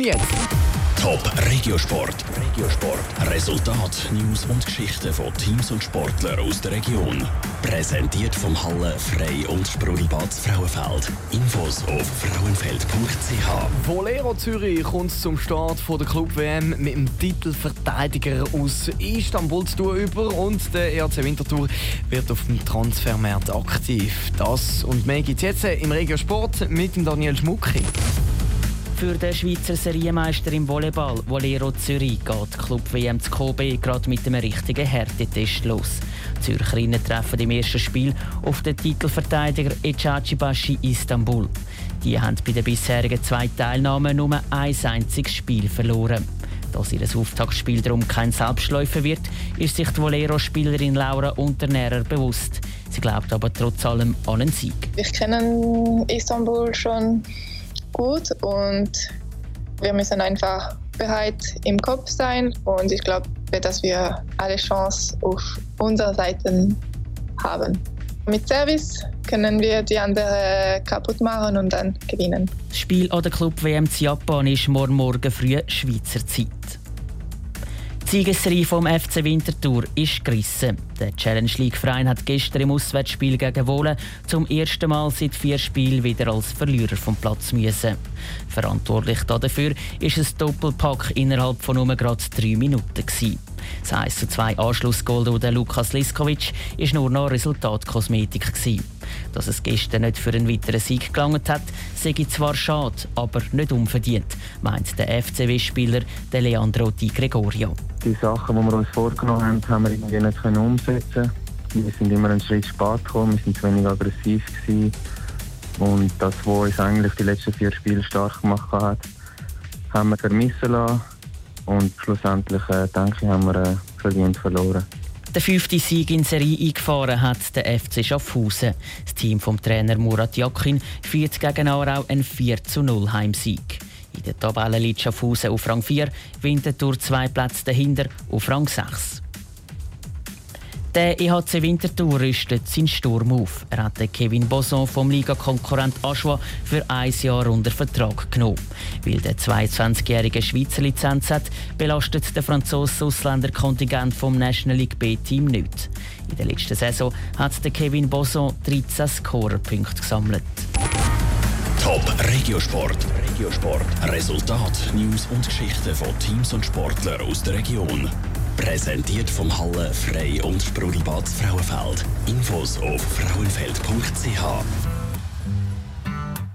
Jetzt. Top Regiosport. Regiosport. Resultat, News und Geschichten von Teams und Sportlern aus der Region. Präsentiert vom Halle Frei und Sprudelbad Frauenfeld. Infos auf frauenfeld.ch. Volero Zürich kommt zum Start von der Club WM mit dem Titelverteidiger aus Istanbul zu tun über und der ERC Winterthur wird auf dem Transfermarkt aktiv. Das und mehr gibt es jetzt im Regiosport mit dem Daniel Schmucki. Für den Schweizer Serienmeister im Volleyball, Volero Zürich, geht Club WM zu Kobe gerade mit einem richtigen Härtetest los. Die Zürcherinnen treffen im ersten Spiel auf den Titelverteidiger Eczacıbaşı Istanbul. Die haben bei den bisherigen zwei Teilnahmen nur ein einziges Spiel verloren. Dass ihr Auftaktspiel darum kein Selbstläufer wird, ist sich die Volero-Spielerin Laura Unternährer bewusst. Sie glaubt aber trotz allem an einen Sieg. Ich kenne Istanbul schon gut und wir müssen einfach bereit im Kopf sein und ich glaube, dass wir alle Chance auf unserer Seite haben. Mit Service können wir die andere kaputt machen und dann gewinnen. Spiel an der Club WM Japan ist morgen, morgen früh Schweizer Zeit. Die Siegesserie vom FC Winterthur ist gerissen. Der Challenge League Verein hat gestern im Auswärtsspiel gegen Wohlen zum ersten Mal seit vier Spielen wieder als Verlierer vom Platz müssen. Verantwortlich dafür ist ein Doppelpack innerhalb von nur gerade drei Minuten. Gewesen. Das 1 zu 2 Anschlussgoal durch Lukas Liskovic war nur noch Resultatkosmetik. Gewesen. Dass es gestern nicht für einen weiteren Sieg gelangt hat, sei zwar schade, aber nicht unverdient, meint der FCW-Spieler Leandro Di Gregorio. Die Sachen, die wir uns vorgenommen haben, haben wir irgendwie nicht umsetzen Wir sind immer einen Schritt spät gekommen, wir sind zu wenig aggressiv gewesen. Und das, was uns eigentlich die letzten vier Spiele stark gemacht hat, haben wir vermissen lassen. Und schlussendlich, äh, denke ich, haben wir äh, verdient verloren. Der fünfte Sieg in Serie eingefahren hat der FC Schaffhausen. Das Team vom Trainer Murat Jakin führt gegen Aarau einen 4 zu 0 Heimsieg. In der Tabelle liegt Schaffhausen auf Rang 4, Winterthur zwei Plätze dahinter auf Rang 6. Der EHC Winterthur rüstet seinen Sturm auf. Er hat Kevin Boson vom Ligakonkurrent Aschwa für ein Jahr unter Vertrag genommen. Weil der 22-jährige Schweizer Lizenz hat, belastet der franzose Ausländerkontingent vom National League B-Team nicht. In der letzten Saison hat der Kevin Boson 13 Scorerpunkte gesammelt. Top Regiosport. Regiosport. Resultat, News und Geschichten von Teams und Sportlern aus der Region. Präsentiert vom Halle Frei und Sprudelbad Frauenfeld. Infos auf frauenfeld.ch.